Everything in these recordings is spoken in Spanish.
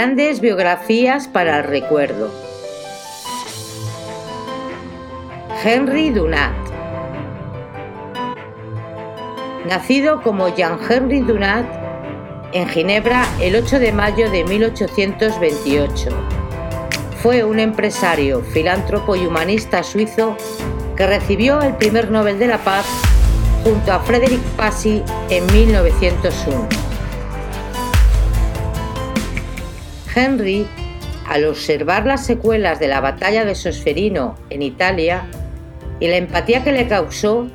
Grandes biografías para el recuerdo. Henry Dunant. Nacido como Jean-Henri Dunant en Ginebra el 8 de mayo de 1828. Fue un empresario, filántropo y humanista suizo que recibió el primer Nobel de la Paz junto a Frederick Passy en 1901. Henry, al observar las secuelas de la batalla de Sosferino en Italia y la empatía que le causó,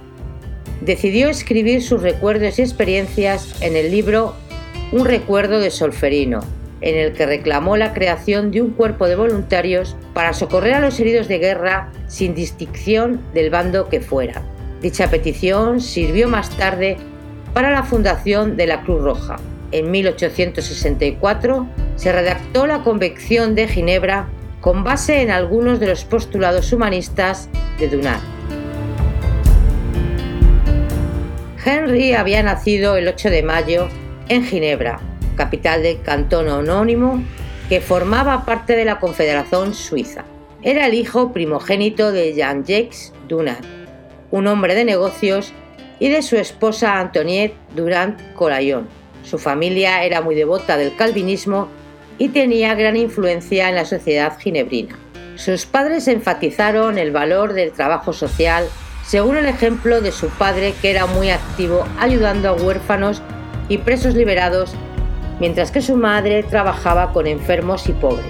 decidió escribir sus recuerdos y experiencias en el libro Un recuerdo de Solferino, en el que reclamó la creación de un cuerpo de voluntarios para socorrer a los heridos de guerra sin distinción del bando que fuera. Dicha petición sirvió más tarde para la fundación de la Cruz Roja. En 1864 se redactó la Convención de Ginebra con base en algunos de los postulados humanistas de Dunant. Henry había nacido el 8 de mayo en Ginebra, capital del cantón anónimo que formaba parte de la Confederación Suiza. Era el hijo primogénito de Jean-Jacques Dunant, un hombre de negocios, y de su esposa Antoniette Durand Colaillon. Su familia era muy devota del calvinismo y tenía gran influencia en la sociedad ginebrina. Sus padres enfatizaron el valor del trabajo social, según el ejemplo de su padre que era muy activo ayudando a huérfanos y presos liberados, mientras que su madre trabajaba con enfermos y pobres.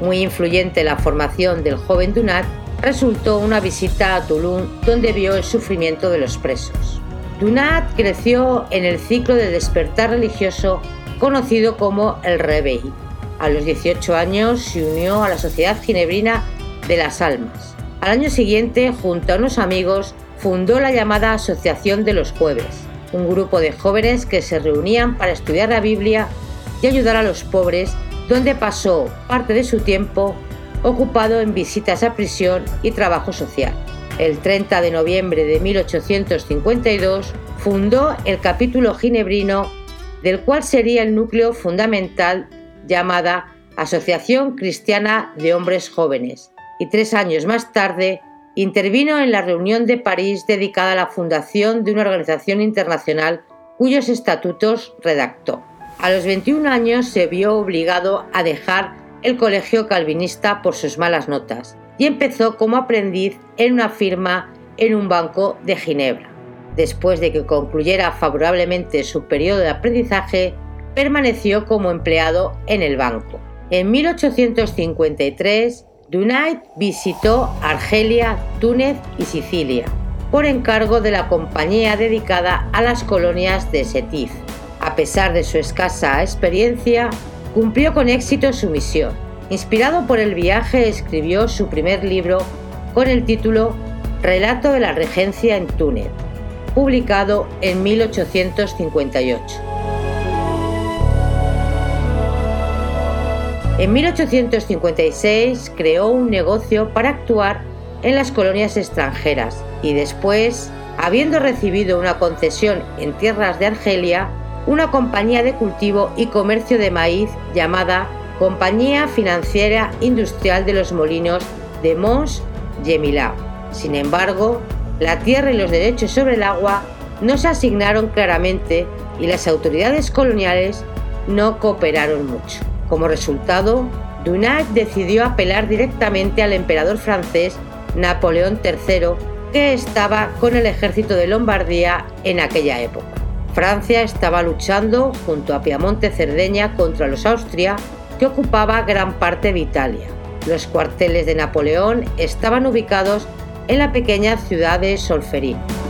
Muy influyente en la formación del joven Dunat resultó una visita a Toulon donde vio el sufrimiento de los presos. Dunat creció en el ciclo de despertar religioso conocido como el Reveil a los 18 años se unió a la Sociedad Ginebrina de las Almas. Al año siguiente, junto a unos amigos, fundó la llamada Asociación de los Jueves, un grupo de jóvenes que se reunían para estudiar la Biblia y ayudar a los pobres, donde pasó parte de su tiempo ocupado en visitas a prisión y trabajo social. El 30 de noviembre de 1852 fundó el capítulo ginebrino, del cual sería el núcleo fundamental llamada Asociación Cristiana de Hombres Jóvenes, y tres años más tarde intervino en la reunión de París dedicada a la fundación de una organización internacional cuyos estatutos redactó. A los 21 años se vio obligado a dejar el colegio calvinista por sus malas notas y empezó como aprendiz en una firma en un banco de Ginebra. Después de que concluyera favorablemente su periodo de aprendizaje, permaneció como empleado en el banco. En 1853, Dunait visitó Argelia, Túnez y Sicilia por encargo de la compañía dedicada a las colonias de Setif. A pesar de su escasa experiencia, cumplió con éxito su misión. Inspirado por el viaje, escribió su primer libro con el título Relato de la Regencia en Túnez, publicado en 1858. En 1856 creó un negocio para actuar en las colonias extranjeras y después, habiendo recibido una concesión en tierras de Argelia, una compañía de cultivo y comercio de maíz llamada Compañía Financiera Industrial de los Molinos de Mons Yemilá. Sin embargo, la tierra y los derechos sobre el agua no se asignaron claramente y las autoridades coloniales no cooperaron mucho. Como resultado, Dunant decidió apelar directamente al emperador francés Napoleón III, que estaba con el ejército de Lombardía en aquella época. Francia estaba luchando junto a Piamonte Cerdeña contra los Austria, que ocupaba gran parte de Italia. Los cuarteles de Napoleón estaban ubicados en la pequeña ciudad de Solferino.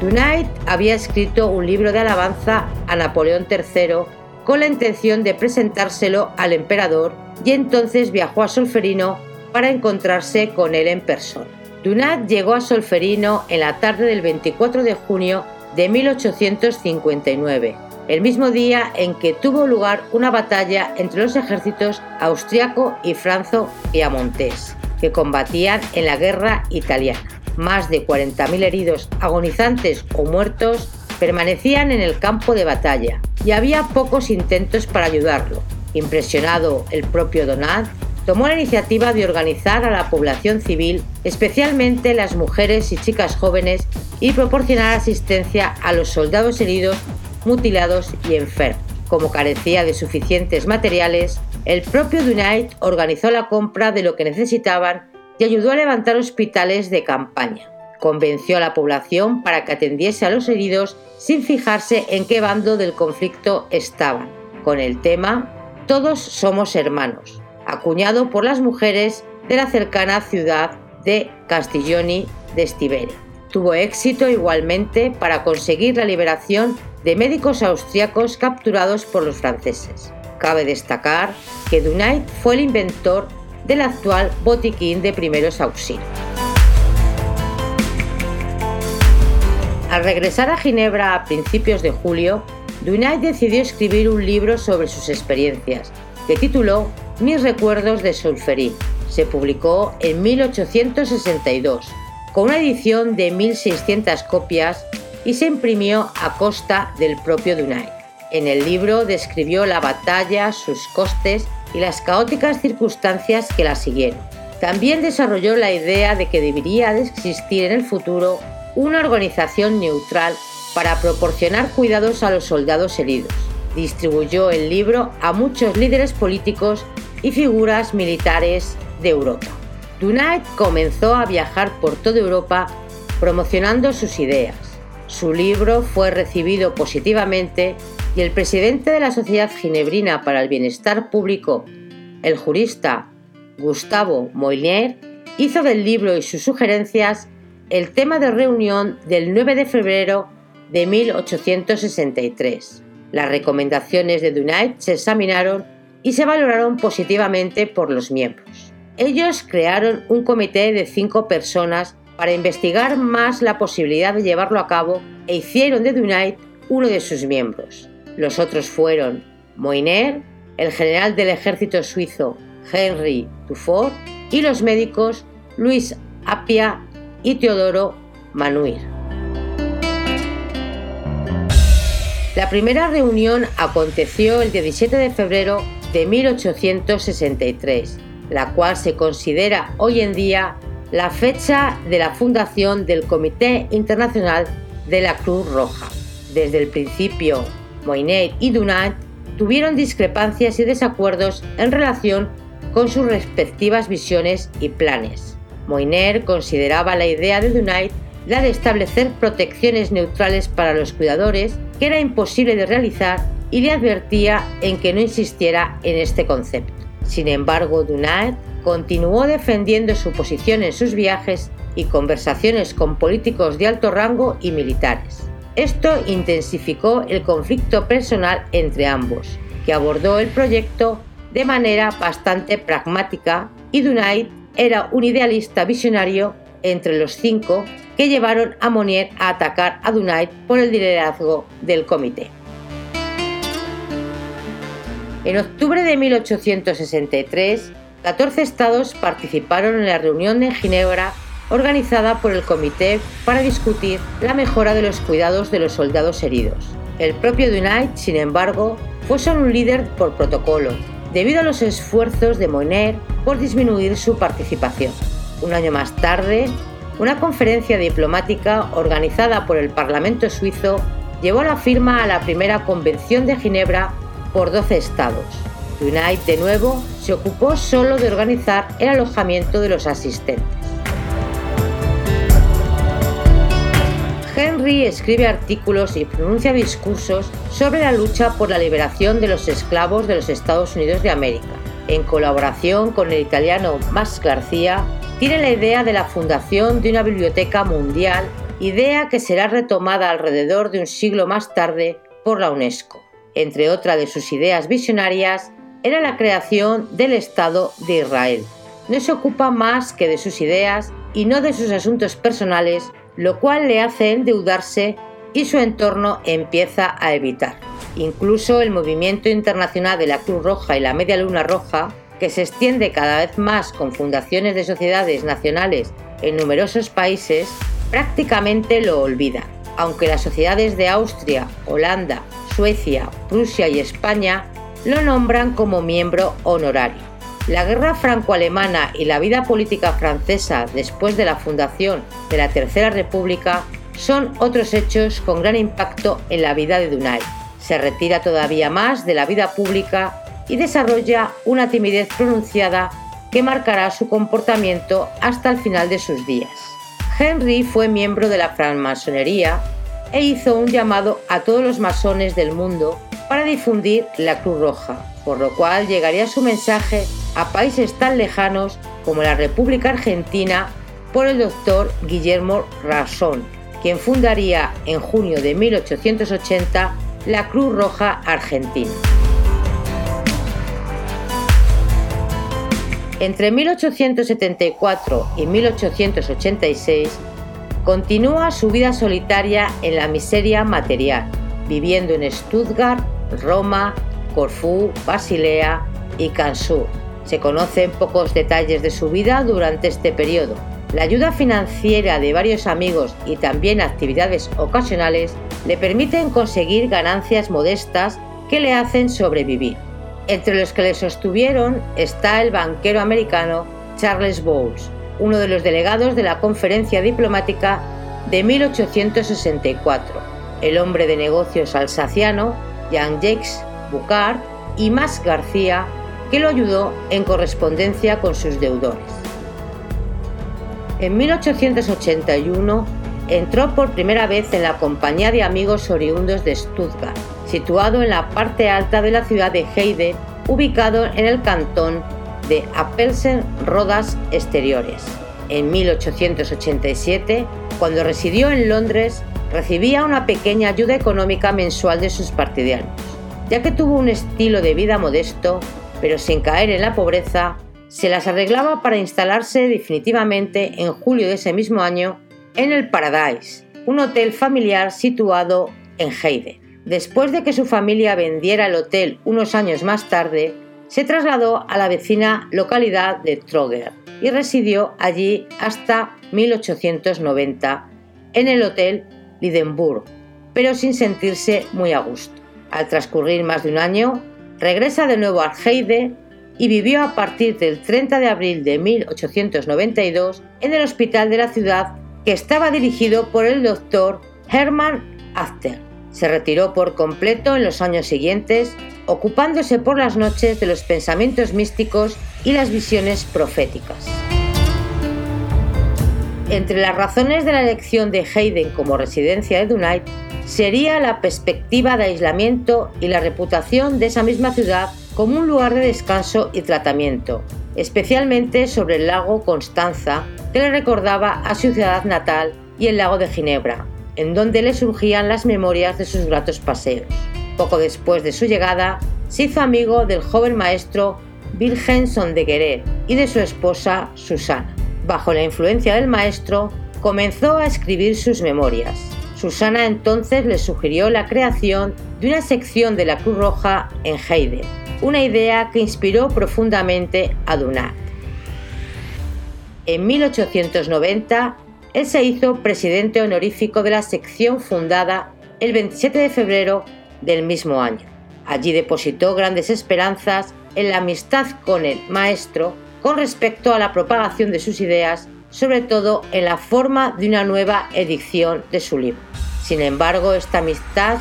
Dunait había escrito un libro de alabanza a Napoleón III con la intención de presentárselo al emperador y entonces viajó a Solferino para encontrarse con él en persona. Dunat llegó a Solferino en la tarde del 24 de junio de 1859, el mismo día en que tuvo lugar una batalla entre los ejércitos austriaco y franco-piamontés, que combatían en la guerra italiana más de 40.000 heridos agonizantes o muertos permanecían en el campo de batalla y había pocos intentos para ayudarlo. Impresionado el propio Donat, tomó la iniciativa de organizar a la población civil, especialmente las mujeres y chicas jóvenes, y proporcionar asistencia a los soldados heridos, mutilados y enfermos. Como carecía de suficientes materiales, el propio Dunait organizó la compra de lo que necesitaban y ayudó a levantar hospitales de campaña. Convenció a la población para que atendiese a los heridos sin fijarse en qué bando del conflicto estaban, con el tema Todos somos hermanos, acuñado por las mujeres de la cercana ciudad de Castiglioni de Stivere. Tuvo éxito igualmente para conseguir la liberación de médicos austriacos capturados por los franceses. Cabe destacar que Dunait fue el inventor del actual botiquín de primeros auxilios. Al regresar a Ginebra a principios de julio, Dunay decidió escribir un libro sobre sus experiencias, que tituló Mis recuerdos de Solferí. Se publicó en 1862, con una edición de 1.600 copias y se imprimió a costa del propio Dunay. En el libro describió la batalla, sus costes y las caóticas circunstancias que la siguieron. También desarrolló la idea de que debería de existir en el futuro una organización neutral para proporcionar cuidados a los soldados heridos. Distribuyó el libro a muchos líderes políticos y figuras militares de Europa. Dunait comenzó a viajar por toda Europa promocionando sus ideas. Su libro fue recibido positivamente y el presidente de la Sociedad Ginebrina para el Bienestar Público, el jurista Gustavo Moynier, hizo del libro y sus sugerencias el tema de reunión del 9 de febrero de 1863. Las recomendaciones de Dunait se examinaron y se valoraron positivamente por los miembros. Ellos crearon un comité de cinco personas para investigar más la posibilidad de llevarlo a cabo e hicieron de Dunait uno de sus miembros. Los otros fueron Moiner, el general del ejército suizo Henry Dufour y los médicos Luis Apia y Teodoro Manuir. La primera reunión aconteció el 17 de febrero de 1863, la cual se considera hoy en día la fecha de la fundación del Comité Internacional de la Cruz Roja. Desde el principio Moinet y Dunant tuvieron discrepancias y desacuerdos en relación con sus respectivas visiones y planes. Moiner consideraba la idea de Dunant la de establecer protecciones neutrales para los cuidadores, que era imposible de realizar, y le advertía en que no insistiera en este concepto. Sin embargo, Dunant continuó defendiendo su posición en sus viajes y conversaciones con políticos de alto rango y militares. Esto intensificó el conflicto personal entre ambos, que abordó el proyecto de manera bastante pragmática y Dunait era un idealista visionario entre los cinco que llevaron a Monnier a atacar a Dunait por el liderazgo del comité. En octubre de 1863, 14 estados participaron en la reunión de Ginebra organizada por el comité para discutir la mejora de los cuidados de los soldados heridos. El propio Dunait, sin embargo, fue solo un líder por protocolo, debido a los esfuerzos de Moiner por disminuir su participación. Un año más tarde, una conferencia diplomática organizada por el Parlamento suizo llevó la firma a la primera Convención de Ginebra por 12 estados. Dunait, de nuevo, se ocupó solo de organizar el alojamiento de los asistentes. Henry escribe artículos y pronuncia discursos sobre la lucha por la liberación de los esclavos de los Estados Unidos de América. En colaboración con el italiano Max García, tiene la idea de la fundación de una biblioteca mundial, idea que será retomada alrededor de un siglo más tarde por la UNESCO. Entre otras de sus ideas visionarias era la creación del Estado de Israel. No se ocupa más que de sus ideas y no de sus asuntos personales lo cual le hace endeudarse y su entorno empieza a evitar. Incluso el movimiento internacional de la Cruz Roja y la Media Luna Roja, que se extiende cada vez más con fundaciones de sociedades nacionales en numerosos países, prácticamente lo olvida. aunque las sociedades de Austria, Holanda, Suecia, Prusia y España lo nombran como miembro honorario. La guerra franco-alemana y la vida política francesa después de la fundación de la Tercera República son otros hechos con gran impacto en la vida de Dunay. Se retira todavía más de la vida pública y desarrolla una timidez pronunciada que marcará su comportamiento hasta el final de sus días. Henry fue miembro de la francmasonería e hizo un llamado a todos los masones del mundo para difundir la Cruz Roja, por lo cual llegaría su mensaje a países tan lejanos como la República Argentina por el doctor Guillermo Razón, quien fundaría en junio de 1880 la Cruz Roja Argentina. Entre 1874 y 1886 continúa su vida solitaria en la miseria material, viviendo en Stuttgart, Roma, Corfú, Basilea y Cansu. Se conocen pocos detalles de su vida durante este periodo. La ayuda financiera de varios amigos y también actividades ocasionales le permiten conseguir ganancias modestas que le hacen sobrevivir. Entre los que le sostuvieron está el banquero americano Charles Bowles, uno de los delegados de la conferencia diplomática de 1864, el hombre de negocios alsaciano Jean-Jacques Bucard y Mas García, que lo ayudó en correspondencia con sus deudores. En 1881 entró por primera vez en la compañía de amigos oriundos de Stuttgart situado en la parte alta de la ciudad de Heide, ubicado en el cantón de Apelsen Rodas Exteriores. En 1887, cuando residió en Londres, recibía una pequeña ayuda económica mensual de sus partidarios. Ya que tuvo un estilo de vida modesto, pero sin caer en la pobreza, se las arreglaba para instalarse definitivamente en julio de ese mismo año en el Paradise, un hotel familiar situado en Heide. Después de que su familia vendiera el hotel unos años más tarde, se trasladó a la vecina localidad de Troger y residió allí hasta 1890 en el Hotel Lidenburg, pero sin sentirse muy a gusto. Al transcurrir más de un año, regresa de nuevo a Heide y vivió a partir del 30 de abril de 1892 en el hospital de la ciudad que estaba dirigido por el doctor Hermann Achter. Se retiró por completo en los años siguientes, ocupándose por las noches de los pensamientos místicos y las visiones proféticas. Entre las razones de la elección de Haydn como residencia de Dunay sería la perspectiva de aislamiento y la reputación de esa misma ciudad como un lugar de descanso y tratamiento, especialmente sobre el lago Constanza, que le recordaba a su ciudad natal, y el lago de Ginebra, en donde le surgían las memorias de sus gratos paseos. Poco después de su llegada, se hizo amigo del joven maestro Wilhelmson de Gueret y de su esposa Susana. Bajo la influencia del maestro, comenzó a escribir sus memorias. Susana entonces le sugirió la creación de una sección de la Cruz Roja en Heide, una idea que inspiró profundamente a Dunat. En 1890 él se hizo presidente honorífico de la sección fundada el 27 de febrero del mismo año. Allí depositó grandes esperanzas en la amistad con el maestro con respecto a la propagación de sus ideas, sobre todo en la forma de una nueva edición de su libro. Sin embargo, esta amistad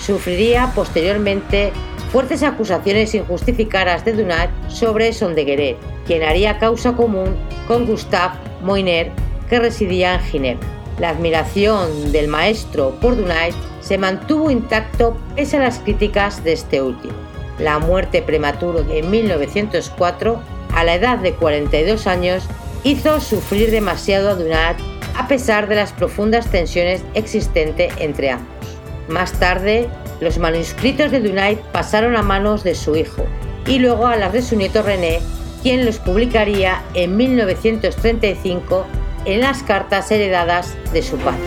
sufriría posteriormente fuertes acusaciones injustificadas de Dunat sobre Sondegueret, quien haría causa común con Gustave Moiner que residía en Ginebra. La admiración del maestro por Dunay se mantuvo intacto pese a las críticas de este último. La muerte prematura en 1904, a la edad de 42 años, hizo sufrir demasiado a Dunat a pesar de las profundas tensiones existentes entre ambos. Más tarde, los manuscritos de Dunay pasaron a manos de su hijo y luego a las de su nieto René, quien los publicaría en 1935 en las cartas heredadas de su padre.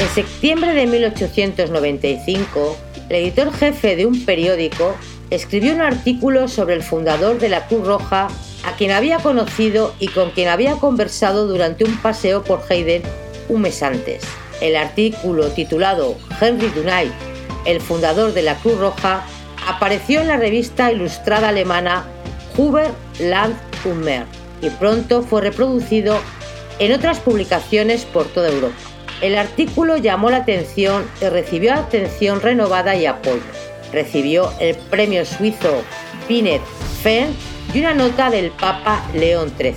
En septiembre de 1895, el editor jefe de un periódico escribió un artículo sobre el fundador de la Cruz Roja a quien había conocido y con quien había conversado durante un paseo por Hayden un mes antes. El artículo titulado Henry Dunant, el fundador de la Cruz Roja, apareció en la revista ilustrada alemana Huber Land und Meer y pronto fue reproducido en otras publicaciones por toda Europa. El artículo llamó la atención y recibió atención renovada y apoyo. Recibió el premio suizo Binet Fern y una nota del Papa León XIII.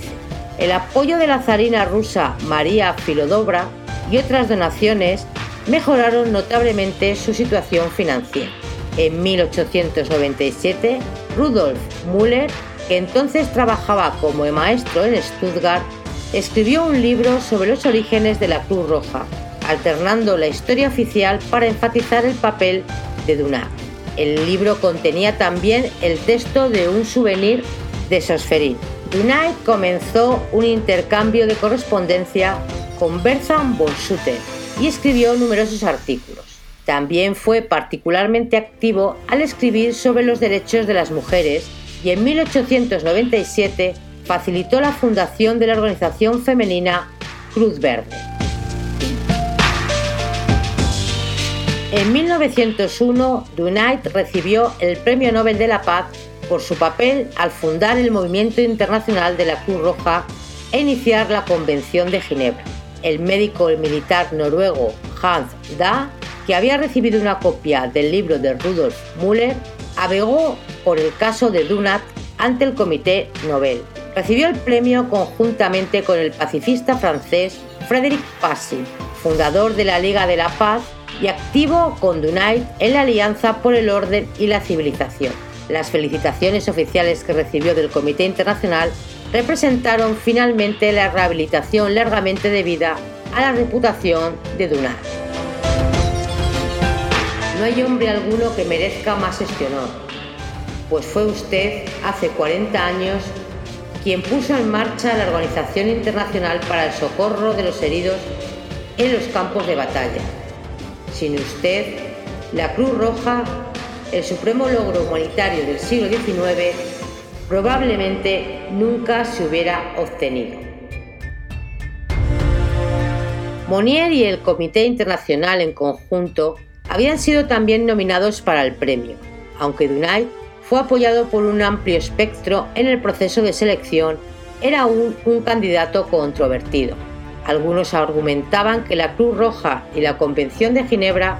El apoyo de la zarina rusa María Filodobra y otras donaciones mejoraron notablemente su situación financiera. En 1897, Rudolf Müller, que entonces trabajaba como maestro en Stuttgart, escribió un libro sobre los orígenes de la Cruz Roja, alternando la historia oficial para enfatizar el papel de Dunant. El libro contenía también el texto de un souvenir de Sosferin. Dunant comenzó un intercambio de correspondencia con Bertram von Sutter y escribió numerosos artículos. También fue particularmente activo al escribir sobre los derechos de las mujeres y en 1897 facilitó la fundación de la organización femenina Cruz Verde. En 1901, Dunant recibió el Premio Nobel de la Paz por su papel al fundar el Movimiento Internacional de la Cruz Roja e iniciar la Convención de Ginebra. El médico militar noruego Hans Da, que había recibido una copia del libro de Rudolf Müller, abogó por el caso de Dunant ante el Comité Nobel Recibió el premio conjuntamente con el pacifista francés Frédéric Passy, fundador de la Liga de la Paz y activo con Dunant en la Alianza por el Orden y la Civilización. Las felicitaciones oficiales que recibió del Comité Internacional representaron finalmente la rehabilitación largamente debida a la reputación de Dunant. No hay hombre alguno que merezca más este honor, pues fue usted hace 40 años quien puso en marcha la Organización Internacional para el Socorro de los Heridos en los campos de batalla. Sin usted, la Cruz Roja, el supremo logro humanitario del siglo XIX, probablemente nunca se hubiera obtenido. Monier y el Comité Internacional en conjunto habían sido también nominados para el premio, aunque Dunay fue apoyado por un amplio espectro en el proceso de selección, era aún un candidato controvertido. Algunos argumentaban que la Cruz Roja y la Convención de Ginebra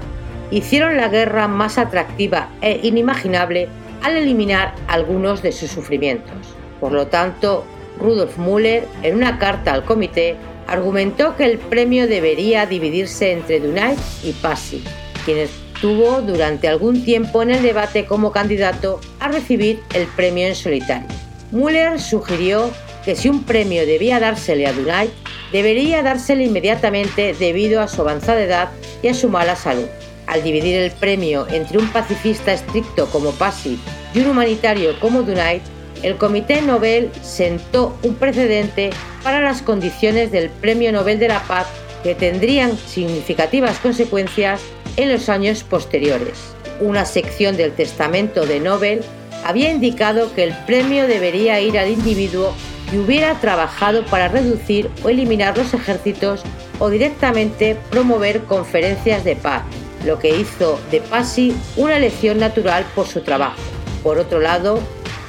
hicieron la guerra más atractiva e inimaginable al eliminar algunos de sus sufrimientos. Por lo tanto, Rudolf Müller, en una carta al comité, argumentó que el premio debería dividirse entre Dunay y Passy, quienes tuvo durante algún tiempo en el debate como candidato a recibir el premio en solitario. Müller sugirió que si un premio debía dársele a Dunay, debería dársele inmediatamente debido a su avanzada edad y a su mala salud. Al dividir el premio entre un pacifista estricto como Passy y un humanitario como Dunay, el Comité Nobel sentó un precedente para las condiciones del Premio Nobel de la Paz que tendrían significativas consecuencias en los años posteriores. Una sección del testamento de Nobel había indicado que el premio debería ir al individuo que hubiera trabajado para reducir o eliminar los ejércitos o directamente promover conferencias de paz, lo que hizo de Passy una elección natural por su trabajo. Por otro lado,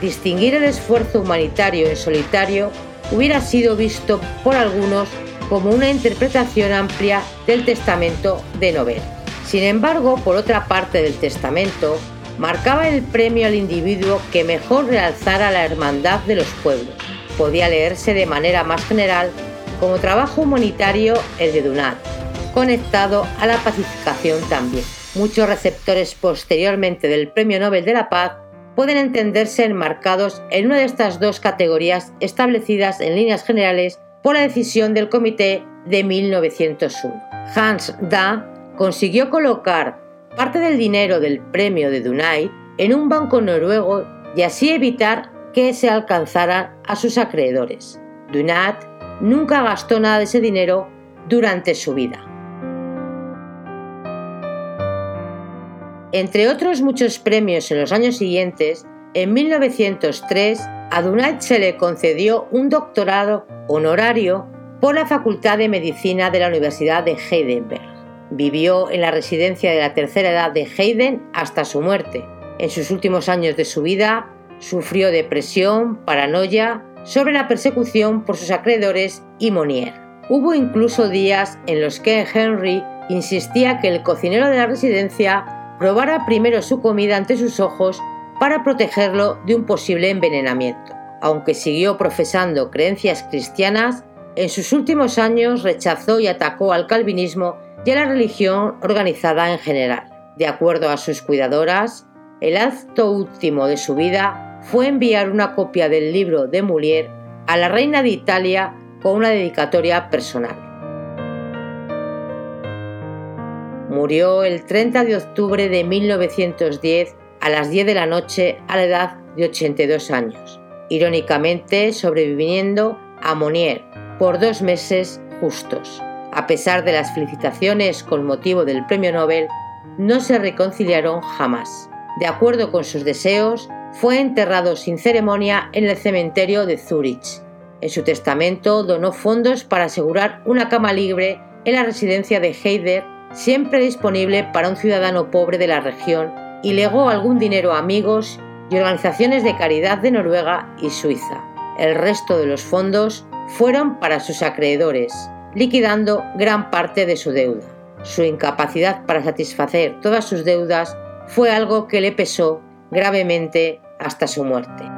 distinguir el esfuerzo humanitario en solitario hubiera sido visto por algunos como una interpretación amplia del testamento de Nobel. Sin embargo, por otra parte del testamento, marcaba el premio al individuo que mejor realzara la hermandad de los pueblos. Podía leerse de manera más general como trabajo humanitario el de Dunant, conectado a la pacificación también. Muchos receptores posteriormente del Premio Nobel de la Paz pueden entenderse enmarcados en una de estas dos categorías establecidas en líneas generales por la decisión del comité de 1901. Hans Da consiguió colocar parte del dinero del premio de Dunay en un banco noruego y así evitar que se alcanzara a sus acreedores. Dunat nunca gastó nada de ese dinero durante su vida. Entre otros muchos premios en los años siguientes, en 1903 A Dunant se le concedió un doctorado honorario por la Facultad de Medicina de la Universidad de Heidelberg. Vivió en la residencia de la tercera edad de Heiden hasta su muerte. En sus últimos años de su vida sufrió depresión, paranoia, sobre la persecución por sus acreedores y Monier. Hubo incluso días en los que Henry insistía que el cocinero de la residencia probara primero su comida ante sus ojos para protegerlo de un posible envenenamiento. Aunque siguió profesando creencias cristianas, en sus últimos años rechazó y atacó al calvinismo y a la religión organizada en general. De acuerdo a sus cuidadoras, el acto último de su vida fue enviar una copia del libro de Molière a la reina de Italia con una dedicatoria personal. Murió el 30 de octubre de 1910 a las 10 de la noche a la edad de 82 años, irónicamente sobreviviendo a Monier por dos meses justos. A pesar de las felicitaciones con motivo del premio Nobel, no se reconciliaron jamás. De acuerdo con sus deseos, fue enterrado sin ceremonia en el cementerio de Zurich. En su testamento donó fondos para asegurar una cama libre en la residencia de Heider, siempre disponible para un ciudadano pobre de la región y legó algún dinero a amigos y organizaciones de caridad de Noruega y Suiza. El resto de los fondos fueron para sus acreedores, liquidando gran parte de su deuda. Su incapacidad para satisfacer todas sus deudas fue algo que le pesó gravemente hasta su muerte.